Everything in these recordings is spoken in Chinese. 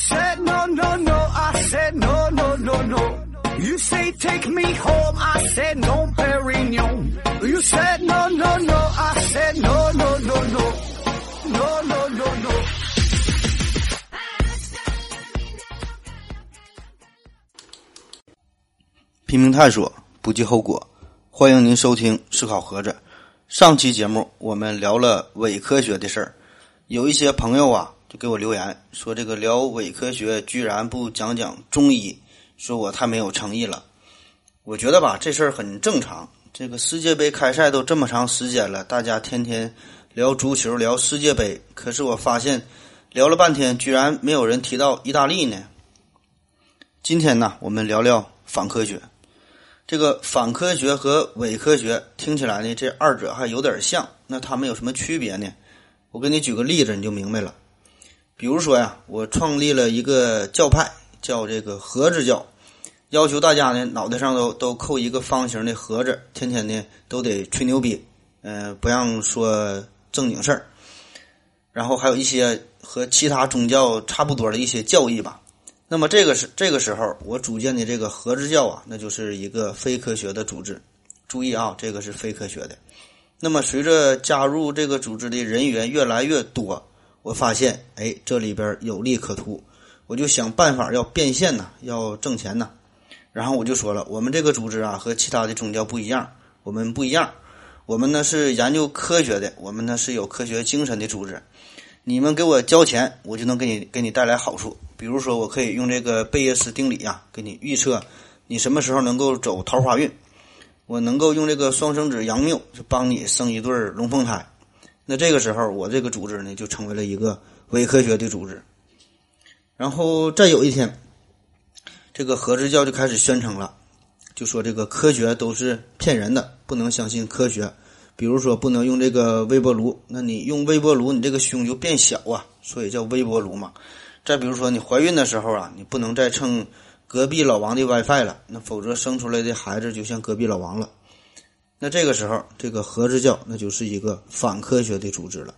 said no no no, I said no no no no. You say take me home, I said no, Perignon. You said no no no, I said no no no no, no no no no. 拼命探索，不计后果。欢迎您收听《思考盒子》。上期节目我们聊了伪科学的事儿，有一些朋友啊就给我留言说，这个聊伪科学居然不讲讲中医，说我太没有诚意了。我觉得吧，这事儿很正常。这个世界杯开赛都这么长时间了，大家天天聊足球、聊世界杯，可是我发现聊了半天，居然没有人提到意大利呢。今天呢，我们聊聊反科学。这个反科学和伪科学听起来呢，这二者还有点像。那他们有什么区别呢？我给你举个例子，你就明白了。比如说呀，我创立了一个教派，叫这个盒子教，要求大家呢脑袋上都都扣一个方形的盒子，天天呢都得吹牛逼，嗯，不让说正经事儿。然后还有一些和其他宗教差不多的一些教义吧。那么这个是这个时候，我组建的这个合之教啊，那就是一个非科学的组织。注意啊，这个是非科学的。那么随着加入这个组织的人员越来越多，我发现，哎，这里边有利可图，我就想办法要变现呐，要挣钱呐。然后我就说了，我们这个组织啊和其他的宗教不一样，我们不一样，我们呢是研究科学的，我们呢是有科学精神的组织。你们给我交钱，我就能给你给你带来好处。比如说，我可以用这个贝叶斯定理呀，给你预测你什么时候能够走桃花运。我能够用这个双生子杨谬，就帮你生一对龙凤胎。那这个时候，我这个组织呢，就成为了一个伪科学的组织。然后再有一天，这个合之教就开始宣称了，就说这个科学都是骗人的，不能相信科学。比如说，不能用这个微波炉，那你用微波炉，你这个胸就变小啊，所以叫微波炉嘛。再比如说，你怀孕的时候啊，你不能再蹭隔壁老王的 WiFi 了，那否则生出来的孩子就像隔壁老王了。那这个时候，这个核子教那就是一个反科学的组织了，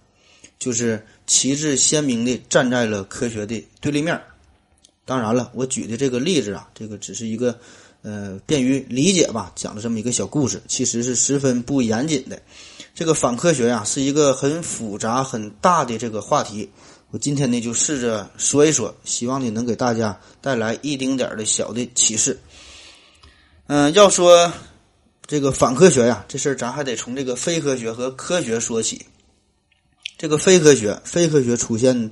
就是旗帜鲜明的站在了科学的对立面。当然了，我举的这个例子啊，这个只是一个。呃，便于理解吧，讲了这么一个小故事，其实是十分不严谨的。这个反科学呀，是一个很复杂、很大的这个话题。我今天呢，就试着说一说，希望呢能给大家带来一丁点儿的小的启示。嗯，要说这个反科学呀，这事儿咱还得从这个非科学和科学说起。这个非科学，非科学出现。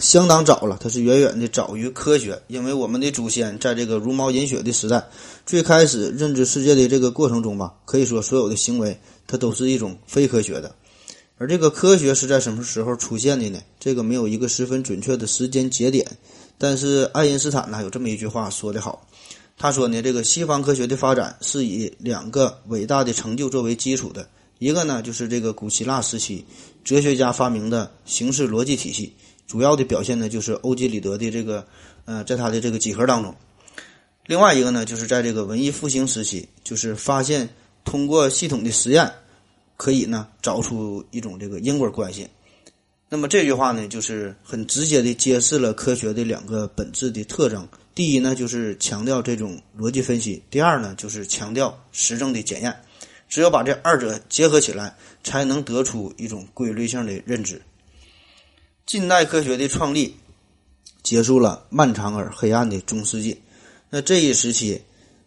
相当早了，它是远远的早于科学，因为我们的祖先在这个茹毛饮血的时代，最开始认知世界的这个过程中吧，可以说所有的行为它都是一种非科学的。而这个科学是在什么时候出现的呢？这个没有一个十分准确的时间节点。但是爱因斯坦呢有这么一句话说得好，他说呢，这个西方科学的发展是以两个伟大的成就作为基础的，一个呢就是这个古希腊时期哲学家发明的形式逻辑体系。主要的表现呢，就是欧几里得的这个，呃，在他的这个几何当中。另外一个呢，就是在这个文艺复兴时期，就是发现通过系统的实验，可以呢找出一种这个因果关系。那么这句话呢，就是很直接的揭示了科学的两个本质的特征：第一呢，就是强调这种逻辑分析；第二呢，就是强调实证的检验。只有把这二者结合起来，才能得出一种规律性的认知。近代科学的创立，结束了漫长而黑暗的中世纪。那这一时期，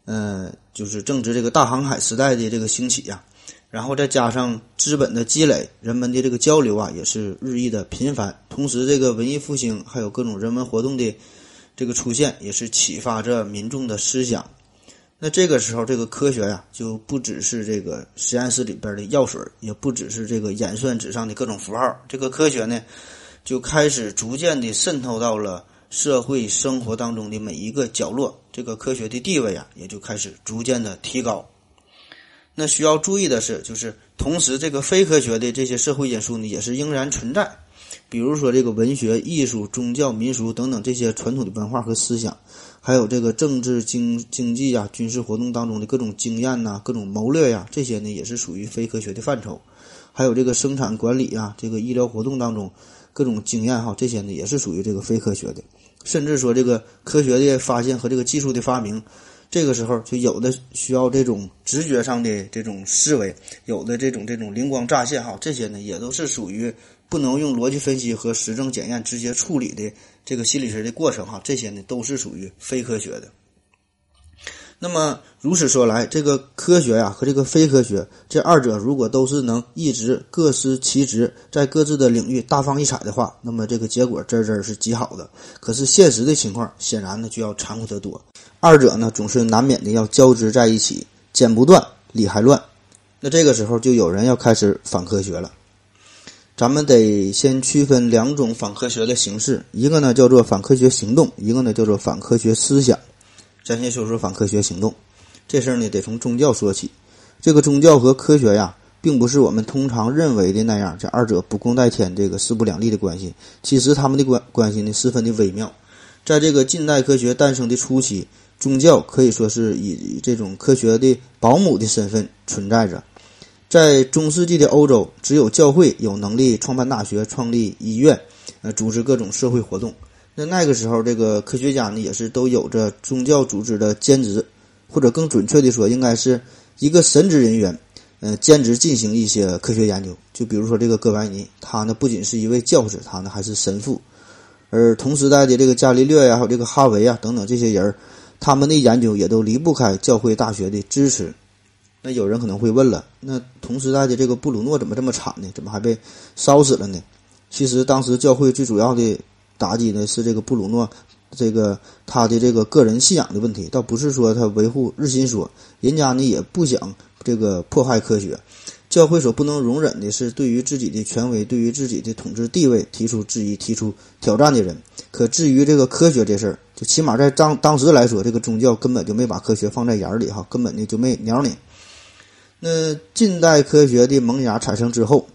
嗯，就是正值这个大航海时代的这个兴起呀。然后再加上资本的积累，人们的这个交流啊，也是日益的频繁。同时，这个文艺复兴还有各种人文活动的这个出现，也是启发着民众的思想。那这个时候，这个科学呀，就不只是这个实验室里边的药水，也不只是这个演算纸上的各种符号。这个科学呢？就开始逐渐的渗透到了社会生活当中的每一个角落，这个科学的地位啊，也就开始逐渐的提高。那需要注意的是，就是同时这个非科学的这些社会因素呢，也是仍然存在。比如说这个文学、艺术、宗教、民俗等等这些传统的文化和思想，还有这个政治、经经济呀、军事活动当中的各种经验呐、各种谋略呀，这些呢也是属于非科学的范畴。还有这个生产管理啊，这个医疗活动当中。各种经验哈，这些呢也是属于这个非科学的。甚至说这个科学的发现和这个技术的发明，这个时候就有的需要这种直觉上的这种思维，有的这种这种灵光乍现哈，这些呢也都是属于不能用逻辑分析和实证检验直接处理的这个心理学的过程哈，这些呢都是属于非科学的。那么如此说来，这个科学呀和这个非科学这二者如果都是能一直各司其职，在各自的领域大放异彩的话，那么这个结果真真是极好的。可是现实的情况显然呢就要残酷得多，二者呢总是难免的要交织在一起，剪不断，理还乱。那这个时候就有人要开始反科学了。咱们得先区分两种反科学的形式，一个呢叫做反科学行动，一个呢叫做反科学思想。咱先说说反科学行动，这事儿呢得从宗教说起。这个宗教和科学呀，并不是我们通常认为的那样，这二者不共戴天，这个势不两立的关系。其实他们的关关系呢，十分的微妙。在这个近代科学诞生的初期，宗教可以说是以这种科学的保姆的身份存在着。在中世纪的欧洲，只有教会有能力创办大学、创立医院，呃，组织各种社会活动。那那个时候，这个科学家呢，也是都有着宗教组织的兼职，或者更准确的说，应该是一个神职人员，呃，兼职进行一些科学研究。就比如说这个哥白尼，他呢不仅是一位教士，他呢还是神父。而同时代的这个伽利略呀，还有这个哈维啊等等这些人儿，他们的研究也都离不开教会大学的支持。那有人可能会问了，那同时代的这个布鲁诺怎么这么惨呢？怎么还被烧死了呢？其实当时教会最主要的。打击呢是这个布鲁诺，这个他的这个个人信仰的问题，倒不是说他维护日心说，人家呢也不想这个破坏科学。教会所不能容忍的是对于自己的权威、对于自己的统治地位提出质疑、提出挑战的人。可至于这个科学这事儿，就起码在当当时来说，这个宗教根本就没把科学放在眼里哈，根本呢就没鸟你。那近代科学的萌芽产生之后。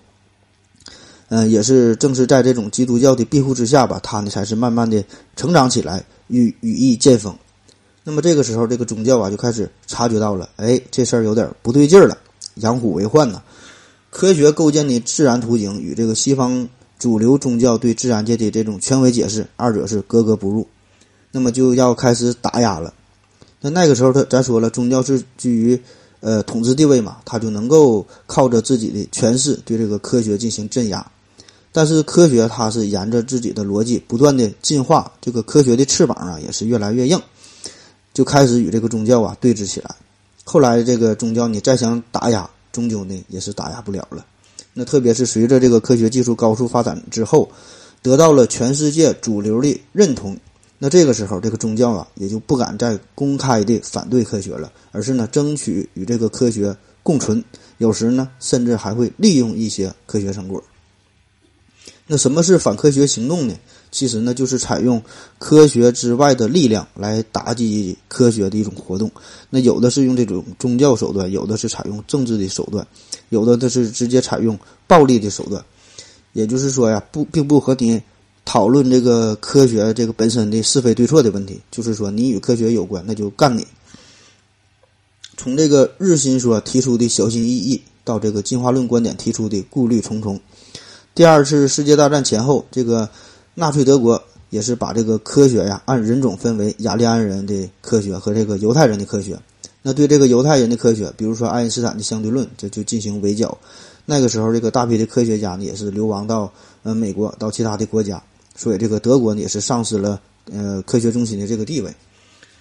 嗯，也是正是在这种基督教的庇护之下吧，他呢才是慢慢的成长起来，羽羽翼渐丰。那么这个时候，这个宗教啊就开始察觉到了，哎，这事儿有点不对劲儿了，养虎为患呐。科学构建的自然图景与这个西方主流宗教对自然界的这种权威解释，二者是格格不入。那么就要开始打压了。那那个时候，他咱说了，宗教是居于呃统治地位嘛，他就能够靠着自己的权势对这个科学进行镇压。但是科学它是沿着自己的逻辑不断的进化，这个科学的翅膀啊也是越来越硬，就开始与这个宗教啊对峙起来。后来这个宗教你再想打压，终究呢也是打压不了了。那特别是随着这个科学技术高速发展之后，得到了全世界主流的认同，那这个时候这个宗教啊也就不敢再公开的反对科学了，而是呢争取与这个科学共存，有时呢甚至还会利用一些科学成果。那什么是反科学行动呢？其实呢，就是采用科学之外的力量来打击科学的一种活动。那有的是用这种宗教手段，有的是采用政治的手段，有的它是直接采用暴力的手段。也就是说呀，不并不和你讨论这个科学这个本身的是非对错的问题，就是说你与科学有关，那就干你。从这个日心说提出的小心翼翼，到这个进化论观点提出的顾虑重重。第二次世界大战前后，这个纳粹德国也是把这个科学呀按人种分为雅利安人的科学和这个犹太人的科学。那对这个犹太人的科学，比如说爱因斯坦的相对论，这就进行围剿。那个时候，这个大批的科学家呢也是流亡到呃美国，到其他的国家，所以这个德国呢也是丧失了呃科学中心的这个地位。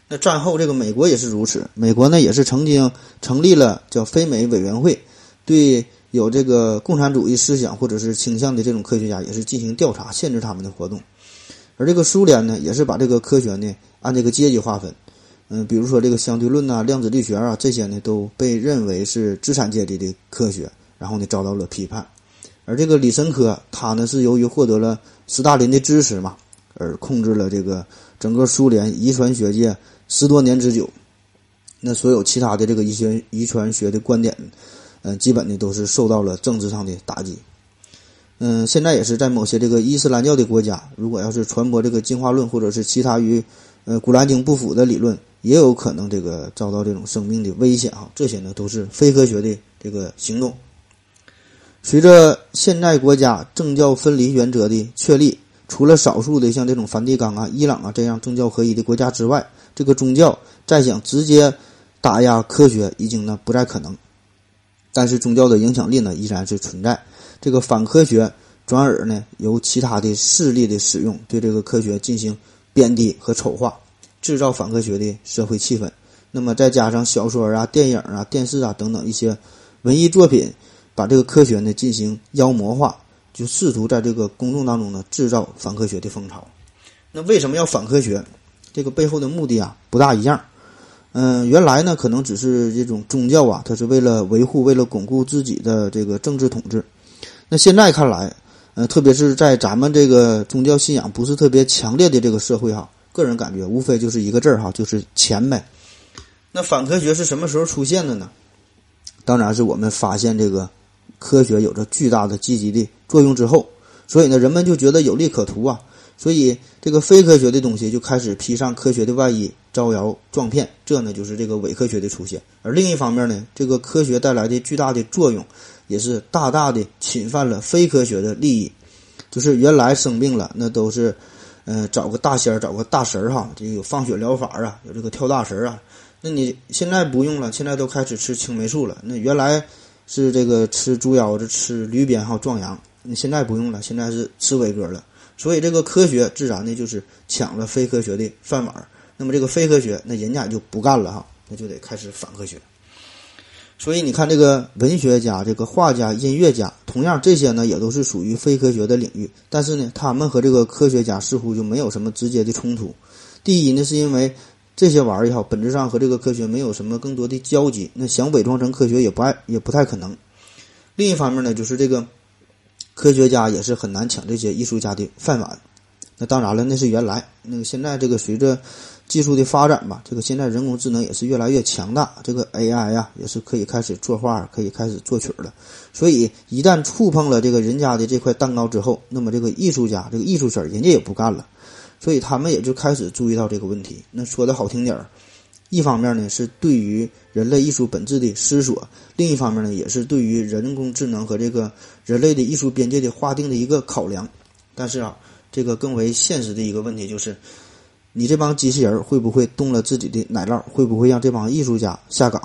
那战后，这个美国也是如此，美国呢也是曾经成立了叫非美委员会，对。有这个共产主义思想或者是倾向的这种科学家，也是进行调查，限制他们的活动。而这个苏联呢，也是把这个科学呢按这个阶级划分，嗯，比如说这个相对论呐、量子力学啊这些呢，都被认为是资产阶级的科学，然后呢遭到了批判。而这个李申科，他呢是由于获得了斯大林的支持嘛，而控制了这个整个苏联遗传学界十多年之久。那所有其他的这个遗传遗传学的观点。嗯，基本呢都是受到了政治上的打击。嗯，现在也是在某些这个伊斯兰教的国家，如果要是传播这个进化论或者是其他与呃古兰经不符的理论，也有可能这个遭到这种生命的危险哈。这些呢都是非科学的这个行动。随着现代国家政教分离原则的确立，除了少数的像这种梵蒂冈啊、伊朗啊这样政教合一的国家之外，这个宗教再想直接打压科学，已经呢不再可能。但是宗教的影响力呢依然是存在。这个反科学转而呢由其他的势力的使用，对这个科学进行贬低和丑化，制造反科学的社会气氛。那么再加上小说啊、电影啊、电视啊等等一些文艺作品，把这个科学呢进行妖魔化，就试图在这个公众当中呢制造反科学的风潮。那为什么要反科学？这个背后的目的啊不大一样。嗯，原来呢可能只是这种宗教啊，它是为了维护、为了巩固自己的这个政治统治。那现在看来，呃，特别是在咱们这个宗教信仰不是特别强烈的这个社会哈，个人感觉无非就是一个字儿哈，就是钱呗。那反科学是什么时候出现的呢？当然是我们发现这个科学有着巨大的积极的作用之后，所以呢，人们就觉得有利可图啊。所以，这个非科学的东西就开始披上科学的外衣，招摇撞骗。这呢，就是这个伪科学的出现。而另一方面呢，这个科学带来的巨大的作用，也是大大的侵犯了非科学的利益。就是原来生病了，那都是，呃，找个大仙儿，找个大神儿哈，这个有放血疗法啊，有这个跳大神啊。那你现在不用了，现在都开始吃青霉素了。那原来是这个吃猪腰子、吃驴鞭哈壮阳，那现在不用了，现在是吃伟哥了。所以，这个科学自然的就是抢了非科学的饭碗那么，这个非科学，那人家就不干了哈，那就得开始反科学。所以，你看这个文学家、这个画家、音乐家，同样这些呢，也都是属于非科学的领域。但是呢，他们和这个科学家似乎就没有什么直接的冲突。第一呢，是因为这些玩意儿也好，本质上和这个科学没有什么更多的交集。那想伪装成科学也不爱，也不太可能。另一方面呢，就是这个。科学家也是很难抢这些艺术家的饭碗。那当然了，那是原来。那个现在这个随着技术的发展吧，这个现在人工智能也是越来越强大，这个 AI 呀也是可以开始作画，可以开始作曲了。所以一旦触碰了这个人家的这块蛋糕之后，那么这个艺术家这个艺术圈人家也不干了，所以他们也就开始注意到这个问题。那说的好听点儿。一方面呢是对于人类艺术本质的思索，另一方面呢也是对于人工智能和这个人类的艺术边界的划定的一个考量。但是啊，这个更为现实的一个问题就是，你这帮机器人会不会动了自己的奶酪？会不会让这帮艺术家下岗？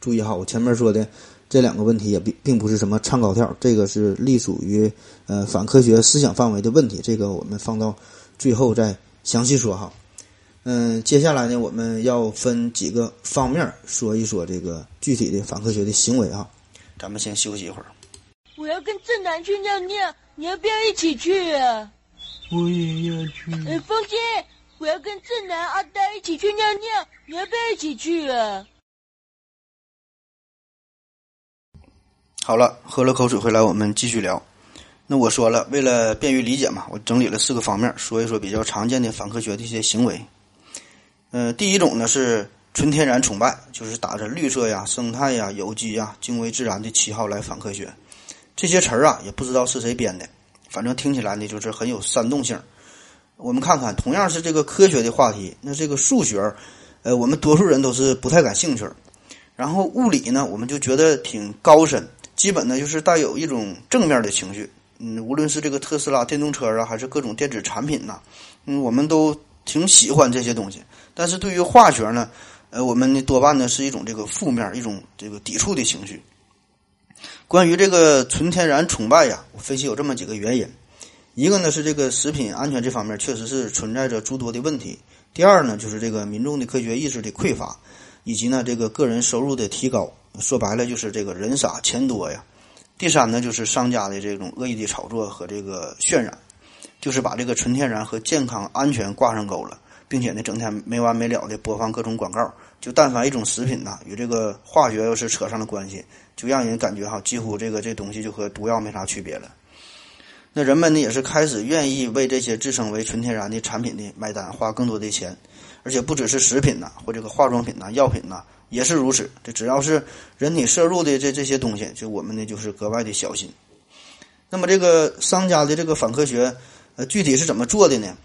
注意哈，我前面说的这两个问题也并并不是什么唱高调，这个是隶属于呃反科学思想范围的问题。这个我们放到最后再详细说哈。嗯，接下来呢，我们要分几个方面说一说这个具体的反科学的行为啊。咱们先休息一会儿。我要跟正南去尿尿，你要不要一起去啊？我也要去。哎，风姐，我要跟正南、阿呆一起去尿尿，你要不要一起去啊？好了，喝了口水回来，我们继续聊。那我说了，为了便于理解嘛，我整理了四个方面，说一说比较常见的反科学的一些行为。呃，第一种呢是纯天然崇拜，就是打着绿色呀、生态呀、有机呀、敬畏自然的旗号来反科学。这些词儿啊，也不知道是谁编的，反正听起来呢就是很有煽动性。我们看看，同样是这个科学的话题，那这个数学，呃，我们多数人都是不太感兴趣。然后物理呢，我们就觉得挺高深，基本呢就是带有一种正面的情绪。嗯，无论是这个特斯拉电动车啊，还是各种电子产品呐，嗯，我们都挺喜欢这些东西。但是对于化学呢，呃，我们呢多半呢是一种这个负面、一种这个抵触的情绪。关于这个纯天然崇拜呀，我分析有这么几个原因：一个呢是这个食品安全这方面确实是存在着诸多的问题；第二呢就是这个民众的科学意识的匮乏，以及呢这个个人收入的提高，说白了就是这个人傻钱多呀；第三呢就是商家的这种恶意的炒作和这个渲染，就是把这个纯天然和健康安全挂上钩了。并且呢，整天没完没了的播放各种广告，就但凡一种食品呐，与这个化学要是扯上了关系，就让人感觉哈，几乎这个这东西就和毒药没啥区别了。那人们呢，也是开始愿意为这些自称为纯天然的产品的买单，花更多的钱，而且不只是食品呐，或这个化妆品呐、药品呐，也是如此。这只要是人体摄入的这这些东西，就我们呢就是格外的小心。那么这个商家的这个反科学，呃，具体是怎么做的呢？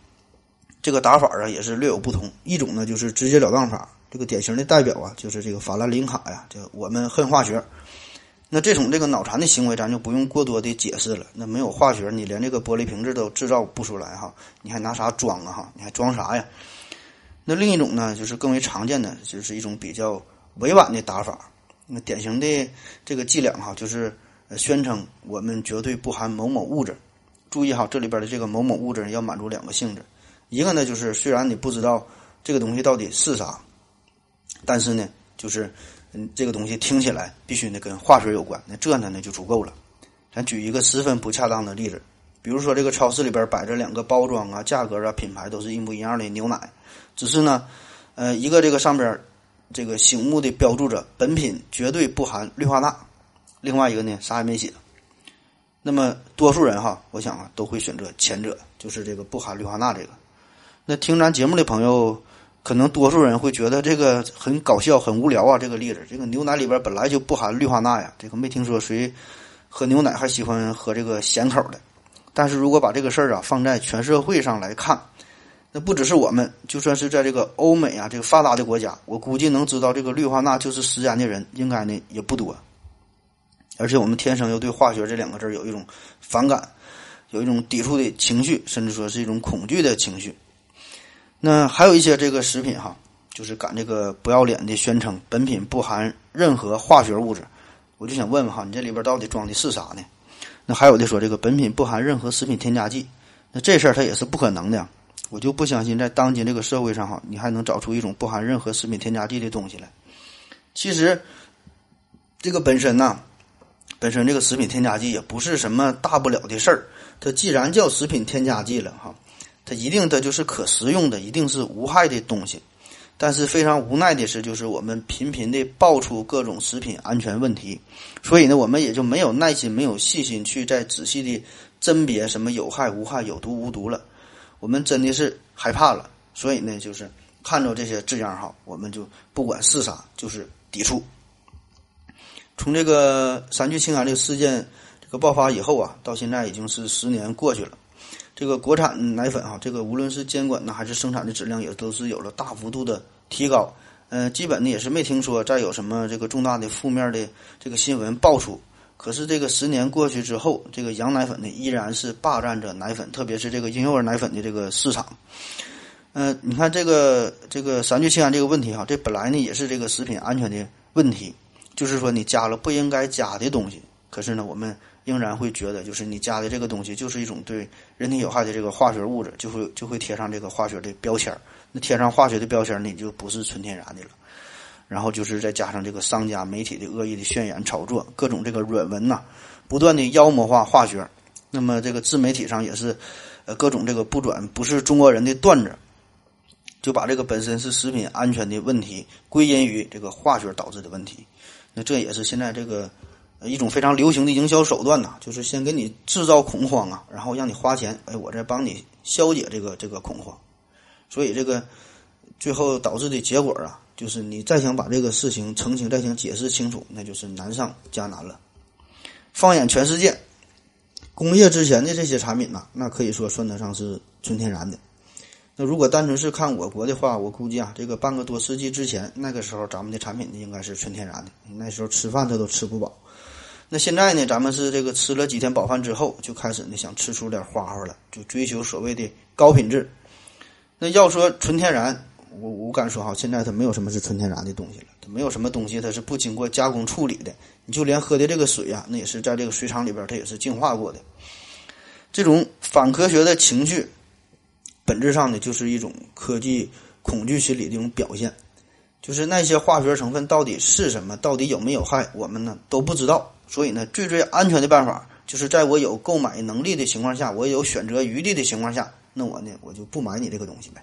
这个打法啊也是略有不同，一种呢就是直截了当法，这个典型的代表啊就是这个法兰林卡呀，叫我们恨化学。那这种这个脑残的行为，咱就不用过多的解释了。那没有化学，你连这个玻璃瓶子都制造不出来哈，你还拿啥装啊哈？你还装啥呀？那另一种呢，就是更为常见的，就是一种比较委婉的打法。那典型的这个伎俩哈，就是宣称我们绝对不含某某物质。注意哈，这里边的这个某某物质要满足两个性质，一个呢就是虽然你不知道这个东西到底是啥，但是呢，就是嗯这个东西听起来必须得跟化学有关，那这呢那就足够了。咱举一个十分不恰当的例子，比如说这个超市里边摆着两个包装啊、价格啊、品牌都是一模一样的牛奶，只是呢，呃，一个这个上边这个醒目的标注着本品绝对不含氯化钠，另外一个呢啥也没写。那么多数人哈，我想啊都会选择前者，就是这个不含氯化钠这个。那听咱节目的朋友，可能多数人会觉得这个很搞笑、很无聊啊。这个例子，这个牛奶里边本来就不含氯化钠呀，这个没听说谁喝牛奶还喜欢喝这个咸口的。但是如果把这个事儿啊放在全社会上来看，那不只是我们，就算是在这个欧美啊这个发达的国家，我估计能知道这个氯化钠就是食盐的人，应该呢也不多。而且我们天生又对化学这两个字有一种反感，有一种抵触的情绪，甚至说是一种恐惧的情绪。那还有一些这个食品哈，就是敢这个不要脸的宣称本品不含任何化学物质。我就想问问哈，你这里边到底装的是啥呢？那还有的说这个本品不含任何食品添加剂，那这事儿它也是不可能的。我就不相信在当今这个社会上哈，你还能找出一种不含任何食品添加剂的东西来。其实这个本身呢。本身这个食品添加剂也不是什么大不了的事儿，它既然叫食品添加剂了哈，它一定它就是可食用的，一定是无害的东西。但是非常无奈的是，就是我们频频的爆出各种食品安全问题，所以呢，我们也就没有耐心、没有细心去再仔细的甄别什么有害无害、有毒无毒了。我们真的是害怕了，所以呢，就是看着这些字样哈，我们就不管是啥，就是抵触。从这个三聚氰胺这个事件这个爆发以后啊，到现在已经是十年过去了。这个国产奶粉哈，这个无论是监管呢，还是生产的质量，也都是有了大幅度的提高。嗯，基本呢也是没听说再有什么这个重大的负面的这个新闻爆出。可是这个十年过去之后，这个羊奶粉呢依然是霸占着奶粉，特别是这个婴幼儿奶粉的这个市场。嗯，你看这个这个三聚氰胺这个问题哈，这本来呢也是这个食品安全的问题。就是说，你加了不应该加的东西，可是呢，我们仍然会觉得，就是你加的这个东西就是一种对人体有害的这个化学物质，就会就会贴上这个化学的标签儿。那贴上化学的标签儿，你就不是纯天然的了。然后就是再加上这个商家媒体的恶意的渲染炒作，各种这个软文呐，不断的妖魔化化学。那么这个自媒体上也是，呃，各种这个不转不是中国人的段子，就把这个本身是食品安全的问题归因于这个化学导致的问题。那这也是现在这个一种非常流行的营销手段呐，就是先给你制造恐慌啊，然后让你花钱，哎，我再帮你消解这个这个恐慌。所以这个最后导致的结果啊，就是你再想把这个事情澄清、再想解释清楚，那就是难上加难了。放眼全世界，工业之前的这些产品呐，那可以说算得上是纯天然的。那如果单纯是看我国的话，我估计啊，这个半个多世纪之前，那个时候咱们的产品应该是纯天然的。那时候吃饭他都吃不饱。那现在呢，咱们是这个吃了几天饱饭之后，就开始呢想吃出点花花了，就追求所谓的高品质。那要说纯天然，我我敢说哈，现在它没有什么是纯天然的东西了，它没有什么东西它是不经过加工处理的。你就连喝的这个水呀，那也是在这个水厂里边它也是净化过的。这种反科学的情绪。本质上呢，就是一种科技恐惧心理的一种表现，就是那些化学成分到底是什么，到底有没有害，我们呢都不知道。所以呢，最最安全的办法，就是在我有购买能力的情况下，我有选择余地的情况下，那我呢，我就不买你这个东西呗。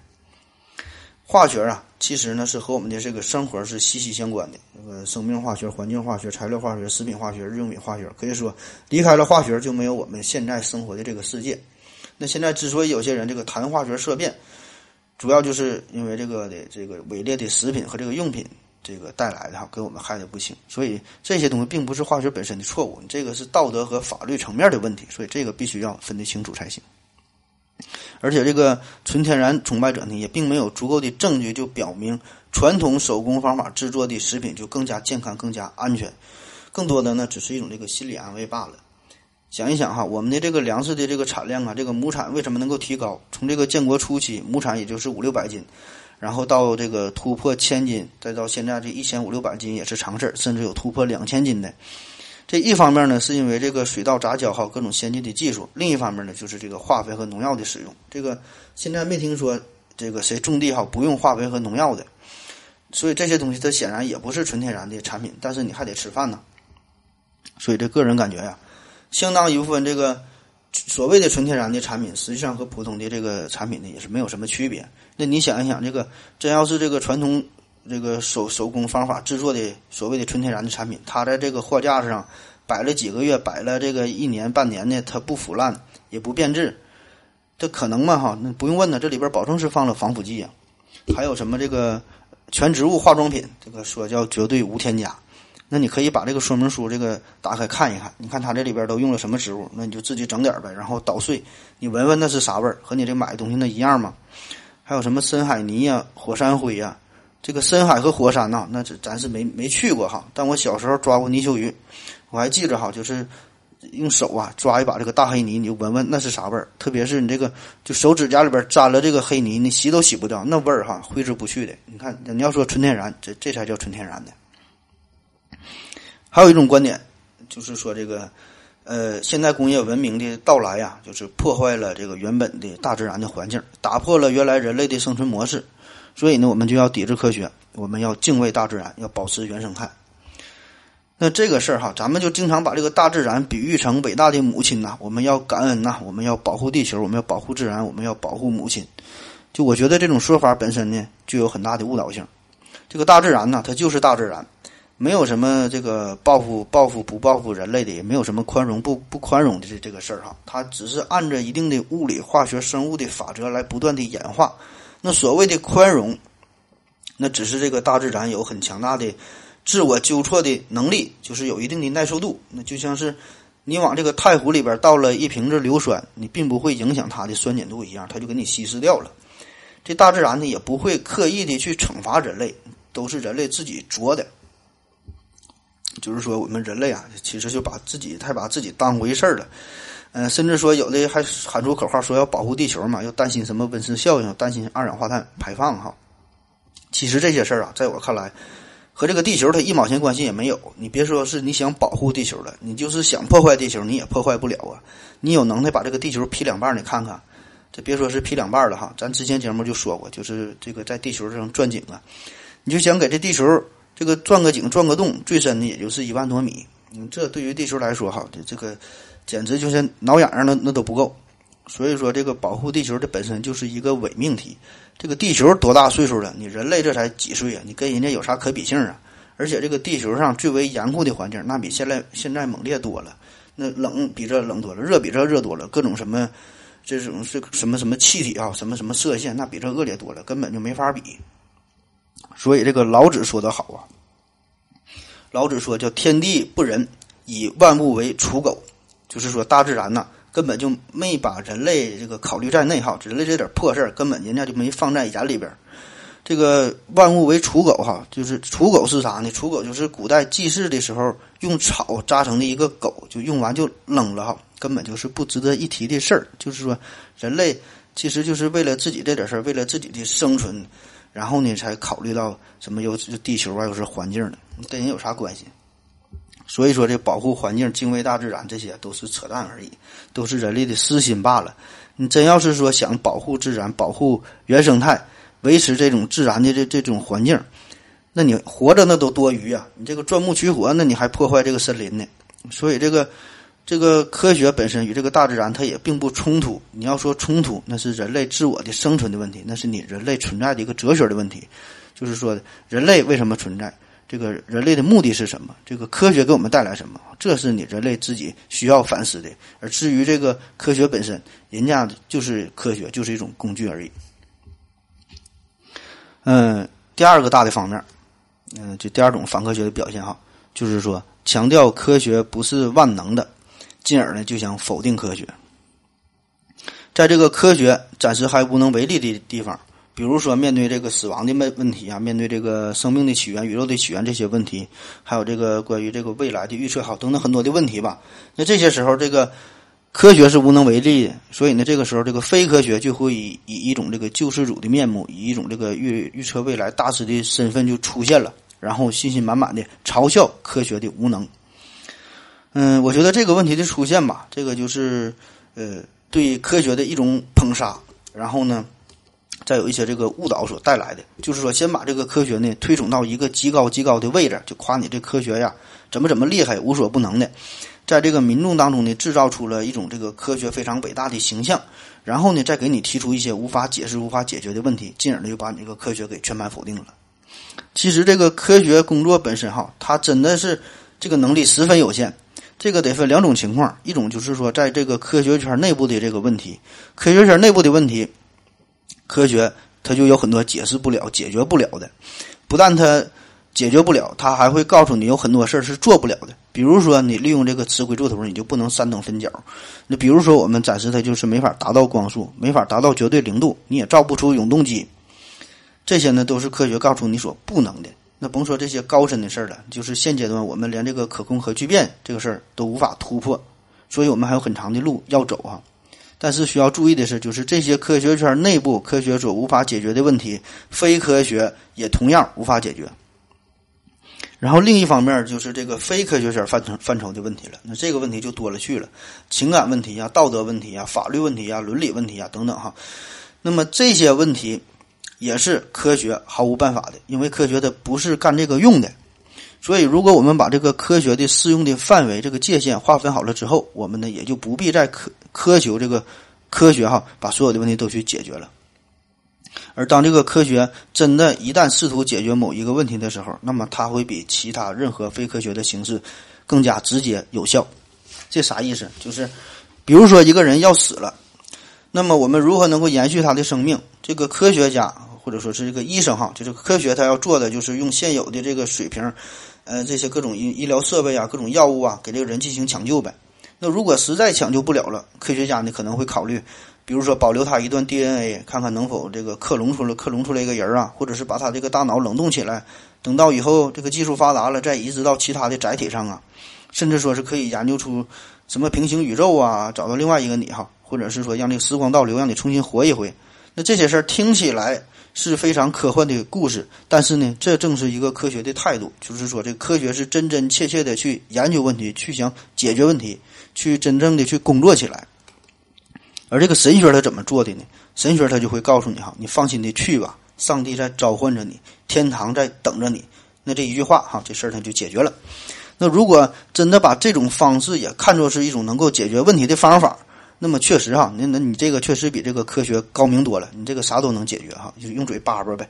化学啊，其实呢是和我们的这个生活是息息相关的。这个生命化学、环境化学、材料化学、食品化学、日用品化学，可以说离开了化学就没有我们现在生活的这个世界。那现在之所以有些人这个谈化学色变，主要就是因为这个的这个伪劣的食品和这个用品这个带来的哈，给我们害得不轻。所以这些东西并不是化学本身的错误，这个是道德和法律层面的问题。所以这个必须要分得清楚才行。而且这个纯天然崇拜者呢，也并没有足够的证据就表明传统手工方法制作的食品就更加健康、更加安全。更多的呢只是一种这个心理安慰罢了。想一想哈，我们的这个粮食的这个产量啊，这个亩产为什么能够提高？从这个建国初期，亩产也就是五六百斤，然后到这个突破千斤，再到现在这一千五六百斤也是常事，甚至有突破两千斤的。这一方面呢，是因为这个水稻杂交哈各种先进的技术；另一方面呢，就是这个化肥和农药的使用。这个现在没听说这个谁种地哈不用化肥和农药的，所以这些东西它显然也不是纯天然的产品，但是你还得吃饭呢。所以这个人感觉呀。相当一部分这个所谓的纯天然的产品，实际上和普通的这个产品呢也是没有什么区别。那你想一想，这个真要是这个传统这个手手工方法制作的所谓的纯天然的产品，它在这个货架子上摆了几个月，摆了这个一年半年的，它不腐烂也不变质，这可能吗？哈，那不用问了，这里边保证是放了防腐剂啊，还有什么这个全植物化妆品，这个说叫绝对无添加。那你可以把这个说明书这个打开看一看，你看它这里边都用了什么植物，那你就自己整点呗，然后捣碎，你闻闻那是啥味儿，和你这买的东西那一样吗？还有什么深海泥呀、火山灰呀？这个深海和火山呐，那这咱是没没去过哈，但我小时候抓过泥鳅鱼，我还记着哈，就是用手啊抓一把这个大黑泥，你就闻闻那是啥味儿，特别是你这个就手指甲里边沾了这个黑泥，你洗都洗不掉，那味儿哈挥之不去的。你看你要说纯天然，这这才叫纯天然的。还有一种观点，就是说这个，呃，现代工业文明的到来呀，就是破坏了这个原本的大自然的环境，打破了原来人类的生存模式，所以呢，我们就要抵制科学，我们要敬畏大自然，要保持原生态。那这个事儿哈，咱们就经常把这个大自然比喻成伟大的母亲呐，我们要感恩呐，我们要保护地球，我们要保护自然，我们要保护母亲。就我觉得这种说法本身呢，就有很大的误导性。这个大自然呢，它就是大自然。没有什么这个报复报复不报复人类的，也没有什么宽容不不宽容的这这个事儿哈。它只是按着一定的物理、化学、生物的法则来不断的演化。那所谓的宽容，那只是这个大自然有很强大的自我纠错的能力，就是有一定的耐受度。那就像是你往这个太湖里边倒了一瓶子硫酸，你并不会影响它的酸碱度一样，它就给你稀释掉了。这大自然呢，也不会刻意的去惩罚人类，都是人类自己作的。就是说，我们人类啊，其实就把自己太把自己当回事儿了，嗯，甚至说有的还喊出口号说要保护地球嘛，又担心什么温室效应，担心二氧化碳排放哈。其实这些事儿啊，在我看来，和这个地球它一毛钱关系也没有。你别说是你想保护地球了，你就是想破坏地球，你也破坏不了啊。你有能耐把这个地球劈两半，你看看，这别说是劈两半了哈。咱之前节目就说过，就是这个在地球上钻井啊，你就想给这地球。这个钻个井、钻个洞，最深的也就是一万多米。嗯，这对于地球来说，哈，这这个简直就是挠痒痒，的那都不够。所以说，这个保护地球的本身就是一个伪命题。这个地球多大岁数了？你人类这才几岁啊？你跟人家有啥可比性啊？而且这个地球上最为严酷的环境，那比现在现在猛烈多了。那冷比这冷多了，热比这热多了，各种什么这种是什么什么气体啊，什么什么射线，那比这恶劣多了，根本就没法比。所以这个老子说的好啊，老子说叫天地不仁，以万物为刍狗，就是说大自然呐根本就没把人类这个考虑在内哈，人类这点破事儿根本人家就没放在眼里边。这个万物为刍狗哈，就是刍狗是啥呢？刍狗就是古代祭祀的时候用草扎成的一个狗，就用完就扔了哈，根本就是不值得一提的事儿。就是说人类其实就是为了自己这点事儿，为了自己的生存。然后呢，才考虑到什么又是地球啊，又是环境的，跟人有啥关系？所以说，这保护环境、敬畏大自然，这些都是扯淡而已，都是人类的私心罢了。你真要是说想保护自然、保护原生态、维持这种自然的这这种环境，那你活着那都多余啊！你这个钻木取火，那你还破坏这个森林呢？所以这个。这个科学本身与这个大自然，它也并不冲突。你要说冲突，那是人类自我的生存的问题，那是你人类存在的一个哲学的问题。就是说，人类为什么存在？这个人类的目的是什么？这个科学给我们带来什么？这是你人类自己需要反思的。而至于这个科学本身，人家就是科学，就是一种工具而已。嗯，第二个大的方面，嗯，就第二种反科学的表现哈，就是说强调科学不是万能的。进而呢，就想否定科学。在这个科学暂时还无能为力的地方，比如说面对这个死亡的问问题啊，面对这个生命的起源、宇宙的起源这些问题，还有这个关于这个未来的预测好等等很多的问题吧。那这些时候，这个科学是无能为力的，所以呢，这个时候这个非科学就会以以一种这个救世主的面目，以一种这个预预测未来大师的身份就出现了，然后信心满满的嘲笑科学的无能。嗯，我觉得这个问题的出现吧，这个就是呃对科学的一种捧杀，然后呢。再有一些这个误导所带来的，就是说，先把这个科学呢推崇到一个极高极高的位置，就夸你这科学呀怎么怎么厉害，无所不能的，在这个民众当中呢制造出了一种这个科学非常伟大的形象，然后呢再给你提出一些无法解释、无法解决的问题，进而呢就把你这个科学给全盘否定了。其实这个科学工作本身哈，它真的是这个能力十分有限，这个得分两种情况，一种就是说在这个科学圈内部的这个问题，科学圈内部的问题。科学它就有很多解释不了、解决不了的，不但它解决不了，它还会告诉你有很多事儿是做不了的。比如说，你利用这个磁硅柱头，你就不能三等分角。那比如说，我们暂时它就是没法达到光速，没法达到绝对零度，你也造不出永动机。这些呢，都是科学告诉你所不能的。那甭说这些高深的事儿了，就是现阶段我们连这个可控核聚变这个事儿都无法突破，所以我们还有很长的路要走啊。但是需要注意的是，就是这些科学圈内部科学所无法解决的问题，非科学也同样无法解决。然后另一方面就是这个非科学圈范畴范畴的问题了，那这个问题就多了去了，情感问题呀、道德问题呀、法律问题呀、伦理问题呀等等哈。那么这些问题也是科学毫无办法的，因为科学的不是干这个用的。所以，如果我们把这个科学的适用的范围、这个界限划分好了之后，我们呢也就不必再苛苛求这个科学哈，把所有的问题都去解决了。而当这个科学真的一旦试图解决某一个问题的时候，那么它会比其他任何非科学的形式更加直接有效。这啥意思？就是，比如说一个人要死了，那么我们如何能够延续他的生命？这个科学家或者说是这个医生哈，就是科学他要做的就是用现有的这个水平。呃，这些各种医医疗设备啊，各种药物啊，给这个人进行抢救呗。那如果实在抢救不了了，科学家呢可能会考虑，比如说保留他一段 DNA，看看能否这个克隆出来克隆出来一个人啊，或者是把他这个大脑冷冻起来，等到以后这个技术发达了，再移植到其他的载体上啊，甚至说是可以研究出什么平行宇宙啊，找到另外一个你哈，或者是说让这个时光倒流，让你重新活一回。那这些事儿听起来。是非常科幻的故事，但是呢，这正是一个科学的态度，就是说，这科学是真真切切的去研究问题，去想解决问题，去真正的去工作起来。而这个神学他怎么做的呢？神学他就会告诉你哈，你放心的去吧，上帝在召唤着你，天堂在等着你。那这一句话哈，这事儿他就解决了。那如果真的把这种方式也看作是一种能够解决问题的方法。那么确实哈，那那你这个确实比这个科学高明多了，你这个啥都能解决哈，就用嘴叭叭呗。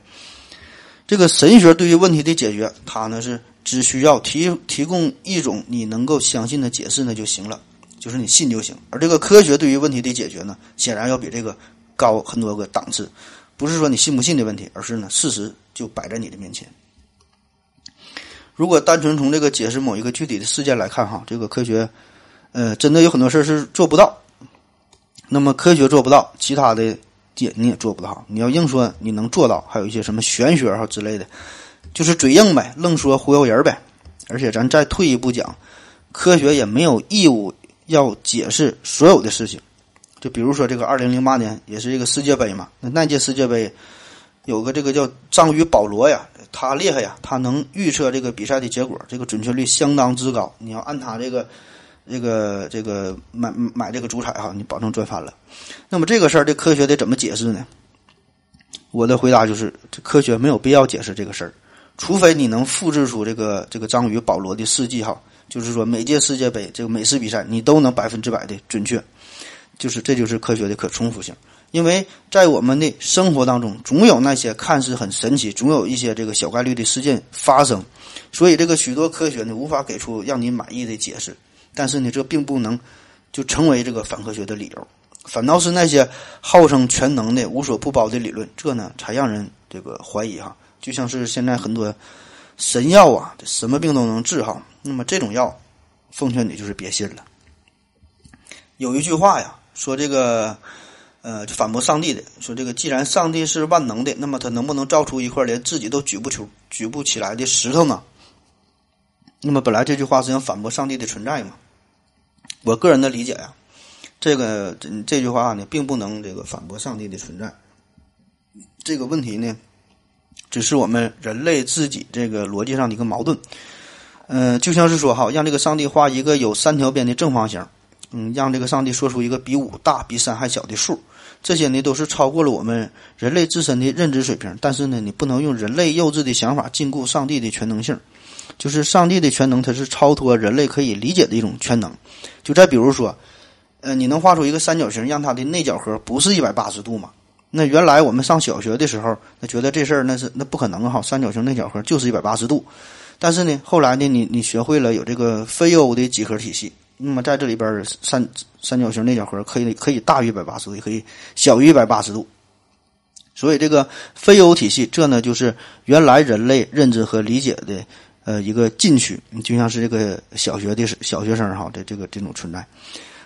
这个神学对于问题的解决，它呢是只需要提提供一种你能够相信的解释呢就行了，就是你信就行。而这个科学对于问题的解决呢，显然要比这个高很多个档次，不是说你信不信的问题，而是呢事实就摆在你的面前。如果单纯从这个解释某一个具体的事件来看哈，这个科学，呃，真的有很多事是做不到。那么科学做不到，其他的解你也做不到。你要硬说你能做到，还有一些什么玄学哈之类的，就是嘴硬呗，愣说忽悠人呗。而且咱再退一步讲，科学也没有义务要解释所有的事情。就比如说这个二零零八年也是一个世界杯嘛，那那届世界杯有个这个叫章鱼保罗呀，他厉害呀，他能预测这个比赛的结果，这个准确率相当之高。你要按他这个。这个这个买买这个主彩哈，你保证赚翻了。那么这个事儿，这科学得怎么解释呢？我的回答就是，这科学没有必要解释这个事儿，除非你能复制出这个这个章鱼保罗的事迹哈，就是说每届世界杯这个每次比赛你都能百分之百的准确，就是这就是科学的可重复性。因为在我们的生活当中，总有那些看似很神奇，总有一些这个小概率的事件发生，所以这个许多科学呢无法给出让你满意的解释。但是呢，这并不能就成为这个反科学的理由，反倒是那些号称全能的、无所不包的理论，这呢才让人这个怀疑哈。就像是现在很多神药啊，什么病都能治哈。那么这种药，奉劝你就是别信了。有一句话呀，说这个呃，反驳上帝的，说这个既然上帝是万能的，那么他能不能造出一块连自己都举不出、举不起来的石头呢？那么本来这句话是想反驳上帝的存在嘛？我个人的理解呀，这个这这句话呢，并不能这个反驳上帝的存在。这个问题呢，只是我们人类自己这个逻辑上的一个矛盾。嗯，就像是说哈，让这个上帝画一个有三条边的正方形，嗯，让这个上帝说出一个比五大、比三还小的数。这些呢都是超过了我们人类自身的认知水平，但是呢，你不能用人类幼稚的想法禁锢上帝的全能性。就是上帝的全能，它是超脱人类可以理解的一种全能。就再比如说，呃，你能画出一个三角形，让它的内角和不是一百八十度吗？那原来我们上小学的时候，那觉得这事儿那是那不可能哈，三角形内角和就是一百八十度。但是呢，后来呢，你你学会了有这个非欧的几何体系。那么在这里边，三三角形内角和可以可以大于一百八十度，也可以小于一百八十度。所以这个非欧体系，这呢就是原来人类认知和理解的呃一个禁区，就像是这个小学的小学生哈这这个这种存在。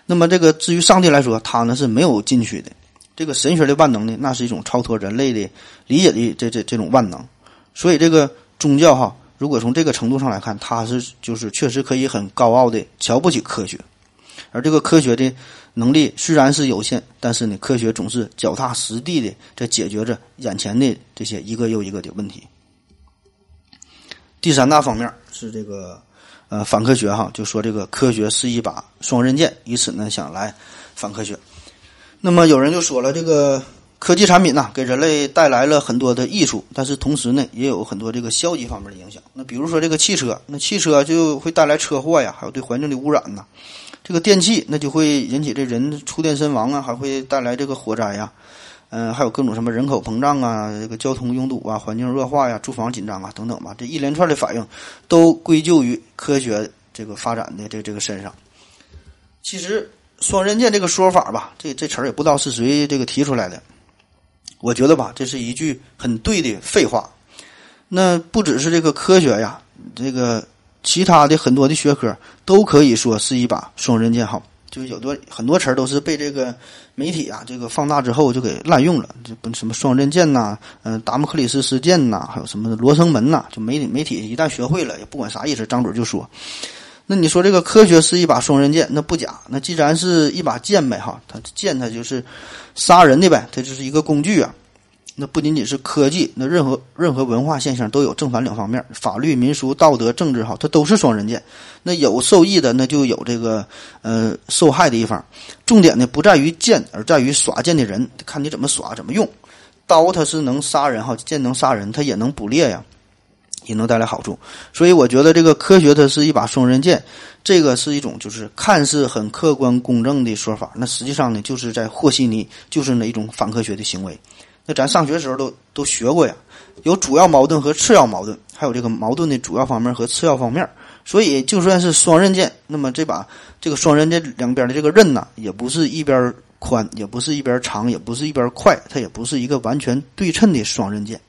那么这个至于上帝来说，他呢是没有禁区的。这个神学的万能呢，那是一种超脱人类的理解的这这这种万能。所以这个宗教哈。如果从这个程度上来看，他是就是确实可以很高傲的瞧不起科学，而这个科学的能力虽然是有限，但是呢，科学总是脚踏实地的在解决着眼前的这些一个又一个的问题。第三大方面是这个呃反科学哈，就说这个科学是一把双刃剑，以此呢想来反科学。那么有人就说了这个。科技产品呢，给人类带来了很多的益处，但是同时呢，也有很多这个消极方面的影响。那比如说这个汽车，那汽车就会带来车祸呀，还有对环境的污染呐。这个电器，那就会引起这人触电身亡啊，还会带来这个火灾呀。嗯，还有各种什么人口膨胀啊，这个交通拥堵啊，环境恶化呀，住房紧张啊等等吧。这一连串的反应都归咎于科学这个发展的这这个身上。其实“双刃剑”这个说法吧，这这词儿也不知道是谁这个提出来的。我觉得吧，这是一句很对的废话。那不只是这个科学呀，这个其他的很多的学科都可以说是一把双刃剑。好，就有多很多词儿都是被这个媒体啊这个放大之后就给滥用了。就不什么双刃剑呐，嗯，达摩克里斯事件呐，还有什么罗生门呐，就媒体媒体一旦学会了，也不管啥意思，张嘴就说。那你说这个科学是一把双刃剑，那不假。那既然是一把剑呗，哈，它剑它就是杀人的呗，它就是一个工具啊。那不仅仅是科技，那任何任何文化现象都有正反两方面，法律、民俗、道德、政治，哈，它都是双刃剑。那有受益的，那就有这个呃受害的一方。重点呢不在于剑，而在于耍剑的人，看你怎么耍，怎么用。刀它是能杀人，哈，剑能杀人，它也能捕猎呀。也能带来好处，所以我觉得这个科学它是一把双刃剑，这个是一种就是看似很客观公正的说法，那实际上呢就是在和稀泥，就是那一种反科学的行为。那咱上学时候都都学过呀，有主要矛盾和次要矛盾，还有这个矛盾的主要方面和次要方面。所以就算是双刃剑，那么这把这个双刃剑两边的这个刃呢，也不是一边宽，也不是一边长，也不是一边快，它也不是一个完全对称的双刃剑。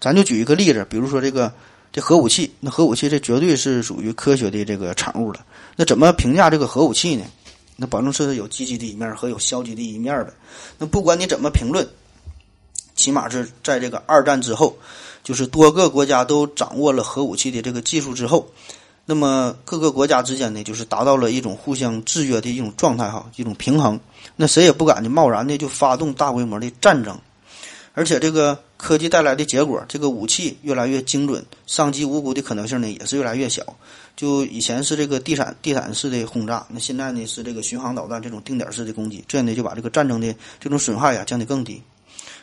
咱就举一个例子，比如说这个这核武器，那核武器这绝对是属于科学的这个产物了。那怎么评价这个核武器呢？那保证是有积极的一面和有消极的一面的。那不管你怎么评论，起码是在这个二战之后，就是多个国家都掌握了核武器的这个技术之后，那么各个国家之间呢，就是达到了一种互相制约的一种状态哈，一种平衡。那谁也不敢的贸然的就发动大规模的战争。而且这个科技带来的结果，这个武器越来越精准，伤及无辜的可能性呢也是越来越小。就以前是这个地毯地毯式的轰炸，那现在呢是这个巡航导弹这种定点式的攻击，这样呢就把这个战争的这种损害呀降得更低。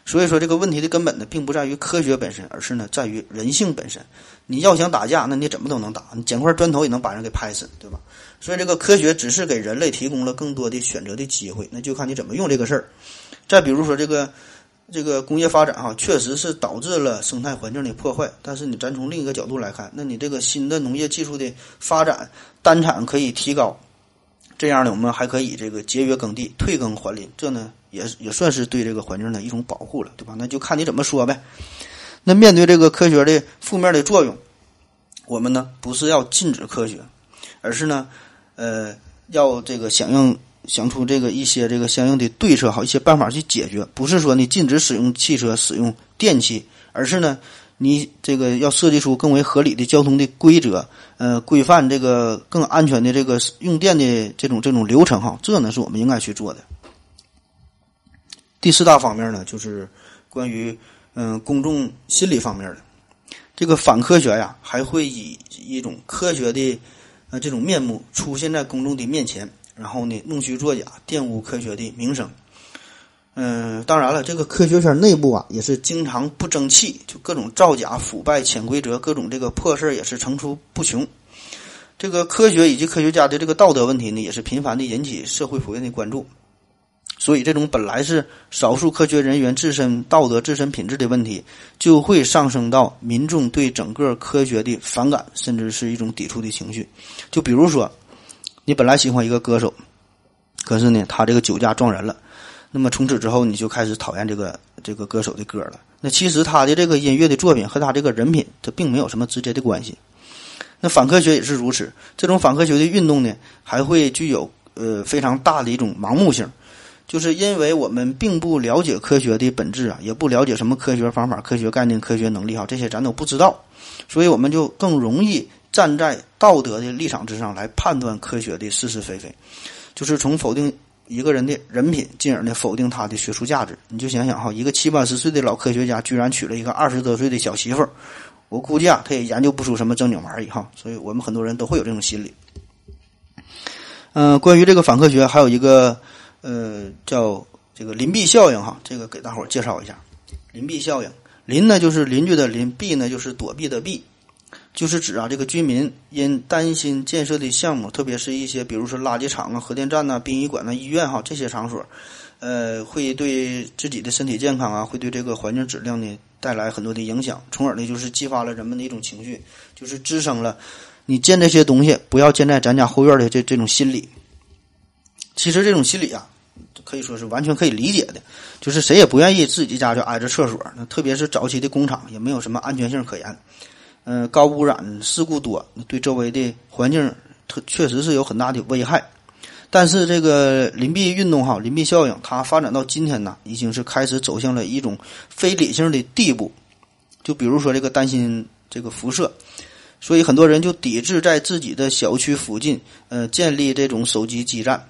所以说这个问题的根本呢，并不在于科学本身，而是呢在于人性本身。你要想打架，那你怎么都能打，你捡块砖头也能把人给拍死，对吧？所以这个科学只是给人类提供了更多的选择的机会，那就看你怎么用这个事儿。再比如说这个。这个工业发展哈，确实是导致了生态环境的破坏。但是你咱从另一个角度来看，那你这个新的农业技术的发展，单产可以提高，这样呢，我们还可以这个节约耕地、退耕还林，这呢也也算是对这个环境的一种保护了，对吧？那就看你怎么说呗。那面对这个科学的负面的作用，我们呢不是要禁止科学，而是呢，呃，要这个响应想出这个一些这个相应的对策，好一些办法去解决。不是说你禁止使用汽车、使用电器，而是呢，你这个要设计出更为合理的交通的规则，呃，规范这个更安全的这个用电的这种这种流程哈。这呢是我们应该去做的。第四大方面呢，就是关于嗯公众心理方面的。这个反科学呀，还会以一种科学的呃这种面目出现在公众的面前，然后呢弄虚作假，玷污科学的名声。嗯，当然了，这个科学圈内部啊也是经常不争气，就各种造假、腐败、潜规则，各种这个破事也是层出不穷。这个科学以及科学家的这个道德问题呢，也是频繁的引起社会普遍的关注。所以，这种本来是少数科学人员自身道德、自身品质的问题，就会上升到民众对整个科学的反感，甚至是一种抵触的情绪。就比如说，你本来喜欢一个歌手，可是呢，他这个酒驾撞人了，那么从此之后，你就开始讨厌这个这个歌手的歌了。那其实他的这个音乐的作品和他这个人品，他并没有什么直接的关系。那反科学也是如此，这种反科学的运动呢，还会具有呃非常大的一种盲目性。就是因为我们并不了解科学的本质啊，也不了解什么科学方法、科学概念、科学能力哈，这些咱都不知道，所以我们就更容易站在道德的立场之上来判断科学的是是非非，就是从否定一个人的人品，进而呢否定他的学术价值。你就想想哈，一个七八十岁的老科学家居然娶了一个二十多岁的小媳妇儿，我估计啊，他也研究不出什么正经玩意哈。所以我们很多人都会有这种心理。嗯，关于这个反科学，还有一个。呃，叫这个邻避效应哈，这个给大伙儿介绍一下。邻避效应，邻呢就是邻居的邻，避呢就是躲避的避，就是指啊这个居民因担心建设的项目，特别是一些比如说垃圾场啊、核电站呐、殡仪馆呐、医院哈这些场所，呃，会对自己的身体健康啊，会对这个环境质量呢带来很多的影响，从而呢就是激发了人们的一种情绪，就是滋生了你建这些东西不要建在咱家后院的这这种心理。其实这种心理啊。可以说是完全可以理解的，就是谁也不愿意自己家就挨着厕所，那特别是早期的工厂也没有什么安全性可言，嗯，高污染事故多，对周围的环境特确实是有很大的危害。但是这个邻避运动哈，邻避效应，它发展到今天呢，已经是开始走向了一种非理性的地步。就比如说这个担心这个辐射，所以很多人就抵制在自己的小区附近，呃，建立这种手机基站。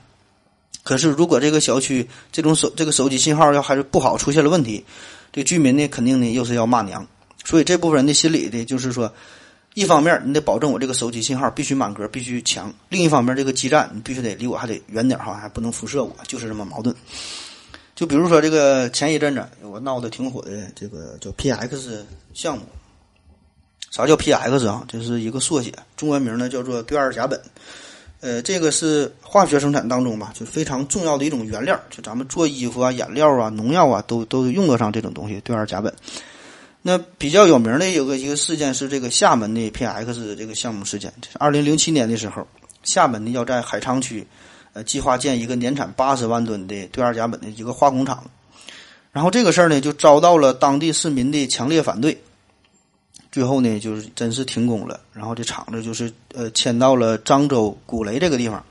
可是，如果这个小区这种手这个手机信号要还是不好，出现了问题，这居民呢肯定呢又是要骂娘。所以这部分人的心理的就是说，一方面你得保证我这个手机信号必须满格，必须强；另一方面，这个基站你必须得离我还得远点哈，还不能辐射我，就是这么矛盾。就比如说这个前一阵子我闹得挺火的这个叫 PX 项目，啥叫 PX 啊？这是一个缩写，中文名呢叫做对二甲苯。呃，这个是化学生产当中吧，就非常重要的一种原料，就咱们做衣服啊、染料啊、农药啊，都都用得上这种东西，对二甲苯。那比较有名的有个一个事件是这个厦门的 PX 这个项目事件，二零零七年的时候，厦门呢要在海沧区，呃，计划建一个年产八十万吨的对二甲苯的一个化工厂，然后这个事儿呢就遭到了当地市民的强烈反对。最后呢，就是真是停工了，然后这厂子就是呃迁到了漳州古雷这个地方。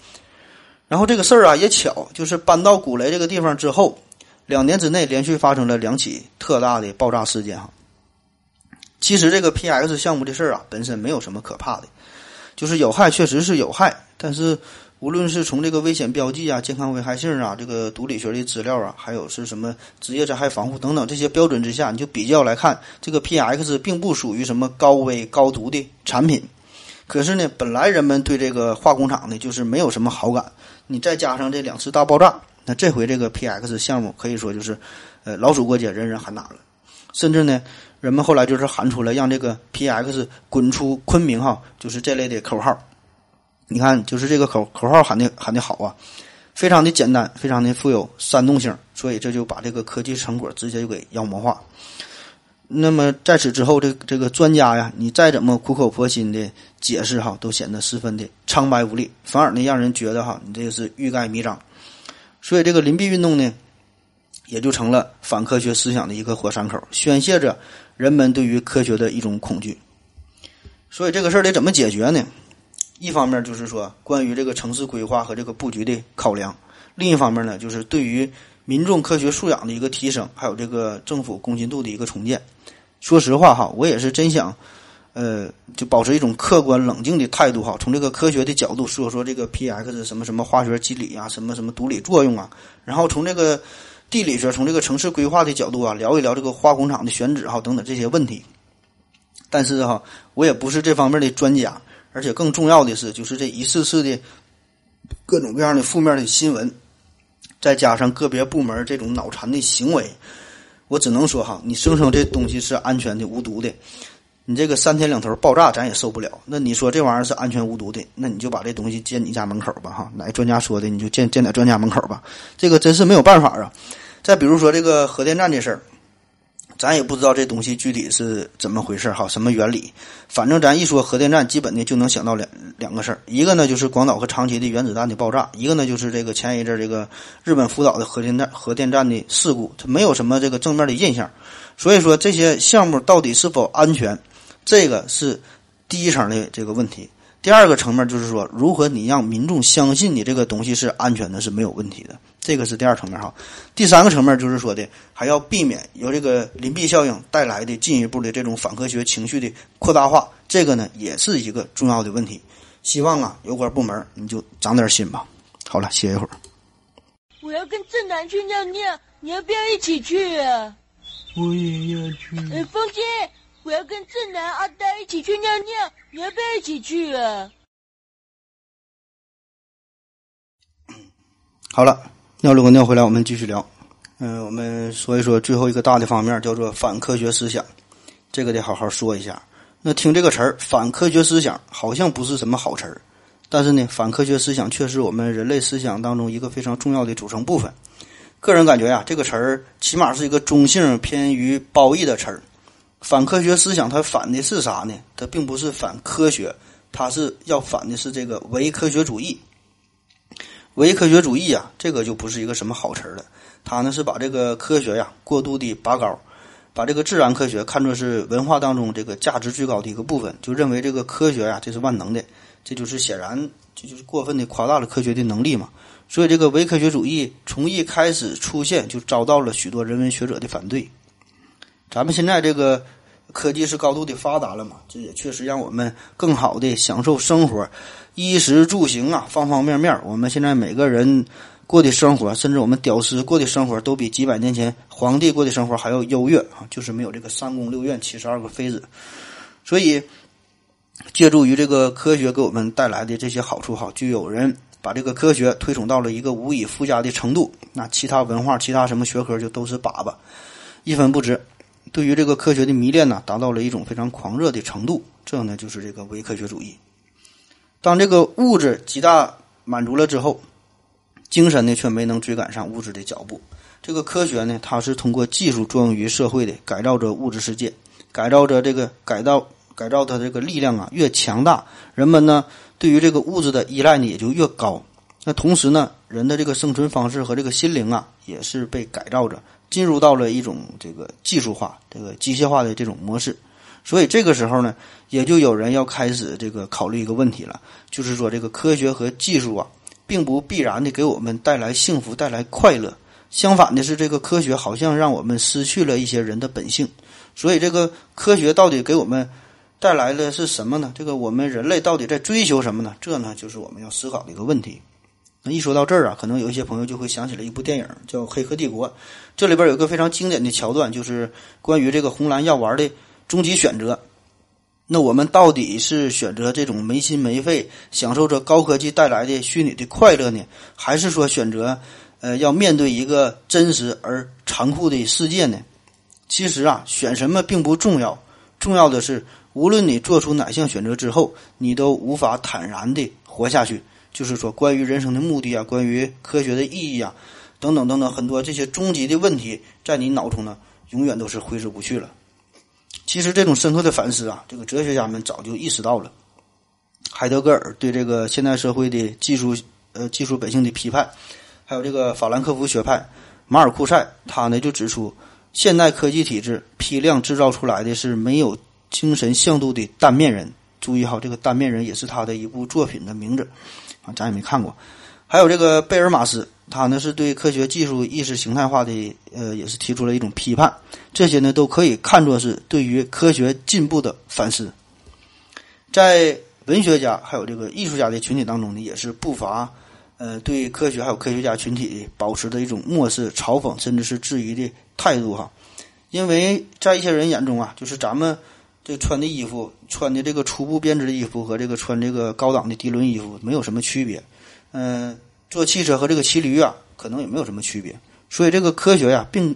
然后这个事儿啊也巧，就是搬到古雷这个地方之后，两年之内连续发生了两起特大的爆炸事件哈。其实这个 PX 项目的事儿啊本身没有什么可怕的，就是有害确实是有害，但是。无论是从这个危险标记啊、健康危害性啊、这个毒理学的资料啊，还有是什么职业灾害防护等等这些标准之下，你就比较来看，这个 PX 并不属于什么高危高毒的产品。可是呢，本来人们对这个化工厂呢就是没有什么好感，你再加上这两次大爆炸，那这回这个 PX 项目可以说就是，呃，老鼠过街，人人喊打了。甚至呢，人们后来就是喊出了让这个 PX 滚出昆明哈，就是这类的口号。你看，就是这个口口号喊的喊的好啊，非常的简单，非常的富有煽动性，所以这就把这个科技成果直接就给妖魔化。那么在此之后，这这个专家呀，你再怎么苦口婆心的解释哈，都显得十分的苍白无力，反而呢让人觉得哈，你这个是欲盖弥彰。所以这个邻避运动呢，也就成了反科学思想的一个火山口，宣泄着人们对于科学的一种恐惧。所以这个事儿得怎么解决呢？一方面就是说关于这个城市规划和这个布局的考量，另一方面呢就是对于民众科学素养的一个提升，还有这个政府公信度的一个重建。说实话哈，我也是真想，呃，就保持一种客观冷静的态度哈，从这个科学的角度说说这个 P X 什么什么化学机理啊，什么什么毒理作用啊，然后从这个地理学，从这个城市规划的角度啊，聊一聊这个化工厂的选址哈等等这些问题。但是哈，我也不是这方面的专家，而且更重要的是，就是这一次次的各种各样的负面的新闻，再加上个别部门这种脑残的行为，我只能说哈，你声称这东西是安全的、无毒的，你这个三天两头爆炸咱也受不了。那你说这玩意儿是安全无毒的，那你就把这东西建你家门口吧哈，哪专家说的你就建建在专家门口吧，这个真是没有办法啊。再比如说这个核电站这事儿。咱也不知道这东西具体是怎么回事哈，什么原理？反正咱一说核电站，基本的就能想到两两个事儿，一个呢就是广岛和长崎的原子弹的爆炸，一个呢就是这个前一阵这个日本福岛的核电站核电站的事故，它没有什么这个正面的印象。所以说这些项目到底是否安全，这个是第一层的这个问题。第二个层面就是说，如何你让民众相信你这个东西是安全的，是没有问题的。这个是第二层面哈。第三个层面就是说的，还要避免由这个邻避效应带来的进一步的这种反科学情绪的扩大化。这个呢，也是一个重要的问题。希望啊，有关部门你就长点心吧。好了，歇一会儿。我要跟正南去尿尿，你要不要一起去啊？我也要去。哎，风姐。我要跟正南、阿呆一起去尿尿，你要不要一起去啊？好了，尿了个尿回来，我们继续聊。嗯，我们说一说最后一个大的方面，叫做反科学思想。这个得好好说一下。那听这个词儿，反科学思想好像不是什么好词儿，但是呢，反科学思想却是我们人类思想当中一个非常重要的组成部分。个人感觉呀，这个词儿起码是一个中性偏于褒义的词儿。反科学思想，它反的是啥呢？它并不是反科学，它是要反的是这个唯科学主义。唯科学主义啊，这个就不是一个什么好词儿了。它呢是把这个科学呀过度的拔高，把这个自然科学看作是文化当中这个价值最高的一个部分，就认为这个科学呀这是万能的，这就是显然这就是过分的夸大了科学的能力嘛。所以这个唯科学主义从一开始出现就遭到了许多人文学者的反对。咱们现在这个科技是高度的发达了嘛？这也确实让我们更好的享受生活，衣食住行啊，方方面面。我们现在每个人过的生活，甚至我们屌丝过的生活，都比几百年前皇帝过的生活还要优越啊！就是没有这个三宫六院七十二个妃子。所以，借助于这个科学给我们带来的这些好处，哈，就有人把这个科学推崇到了一个无以复加的程度。那其他文化、其他什么学科就都是粑粑，一分不值。对于这个科学的迷恋呢，达到了一种非常狂热的程度。这呢，就是这个伪科学主义。当这个物质极大满足了之后，精神呢却没能追赶上物质的脚步。这个科学呢，它是通过技术作用于社会的，改造着物质世界，改造着这个改造改造它这个力量啊越强大，人们呢对于这个物质的依赖呢也就越高。那同时呢，人的这个生存方式和这个心灵啊也是被改造着。进入到了一种这个技术化、这个机械化的这种模式，所以这个时候呢，也就有人要开始这个考虑一个问题了，就是说这个科学和技术啊，并不必然的给我们带来幸福、带来快乐，相反的是，这个科学好像让我们失去了一些人的本性。所以，这个科学到底给我们带来的是什么呢？这个我们人类到底在追求什么呢？这呢，就是我们要思考的一个问题。那一说到这儿啊，可能有一些朋友就会想起了一部电影，叫《黑客帝国》。这里边有个非常经典的桥段，就是关于这个红蓝药丸的终极选择。那我们到底是选择这种没心没肺、享受着高科技带来的虚拟的快乐呢，还是说选择呃要面对一个真实而残酷的世界呢？其实啊，选什么并不重要，重要的是，无论你做出哪项选择之后，你都无法坦然的活下去。就是说，关于人生的目的啊，关于科学的意义啊，等等等等，很多这些终极的问题，在你脑中呢，永远都是挥之不去了。其实，这种深刻的反思啊，这个哲学家们早就意识到了。海德格尔对这个现代社会的技术呃技术本性的批判，还有这个法兰克福学派马尔库塞，他呢就指出，现代科技体制批量制造出来的是没有精神向度的单面人。注意哈，这个单面人也是他的一部作品的名字啊，咱也没看过。还有这个贝尔马斯，他呢是对科学技术意识形态化的呃，也是提出了一种批判。这些呢都可以看作是对于科学进步的反思。在文学家还有这个艺术家的群体当中呢，也是不乏呃对科学还有科学家群体保持的一种漠视、嘲讽甚至是质疑的态度哈。因为在一些人眼中啊，就是咱们这穿的衣服、穿的这个初步编织的衣服和这个穿这个高档的涤纶衣服没有什么区别。嗯，坐汽车和这个骑驴啊，可能也没有什么区别。所以这个科学呀，并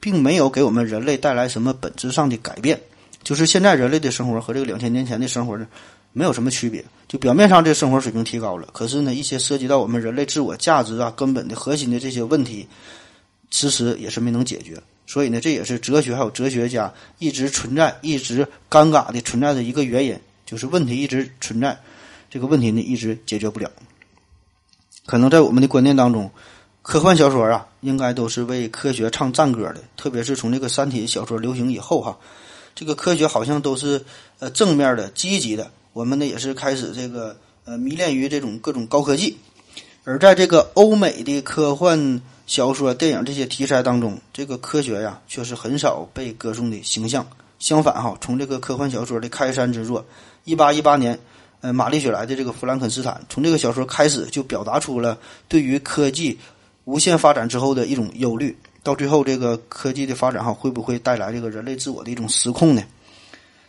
并没有给我们人类带来什么本质上的改变。就是现在人类的生活和这个两千年前的生活呢，没有什么区别。就表面上这生活水平提高了，可是呢，一些涉及到我们人类自我价值啊、根本的核心的这些问题，迟迟也是没能解决。所以呢，这也是哲学还有哲学家一直存在、一直尴尬的存在的一个原因，就是问题一直存在，这个问题呢一直解决不了。可能在我们的观念当中，科幻小说啊，应该都是为科学唱赞歌的。特别是从这个《三体》小说流行以后，哈，这个科学好像都是呃正面的、积极的。我们呢也是开始这个呃迷恋于这种各种高科技。而在这个欧美的科幻小说、电影这些题材当中，这个科学呀却是很少被歌颂的形象。相反，哈，从这个科幻小说的开山之作，一八一八年。呃，玛丽雪莱的这个《弗兰肯斯坦》，从这个小说开始就表达出了对于科技无限发展之后的一种忧虑。到最后，这个科技的发展哈，会不会带来这个人类自我的一种失控呢？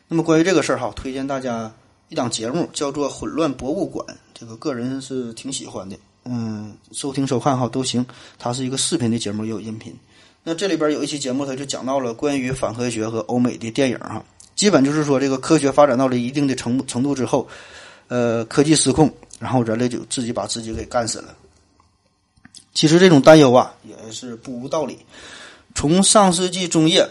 那么关于这个事儿哈，推荐大家一档节目，叫做《混乱博物馆》，这个个人是挺喜欢的。嗯，收听收看哈都行。它是一个视频的节目，也有音频。那这里边有一期节目，它就讲到了关于反科学和欧美的电影哈。基本就是说，这个科学发展到了一定的程程度之后。呃，科技失控，然后人类就自己把自己给干死了。其实这种担忧啊，也是不无道理。从上世纪中叶，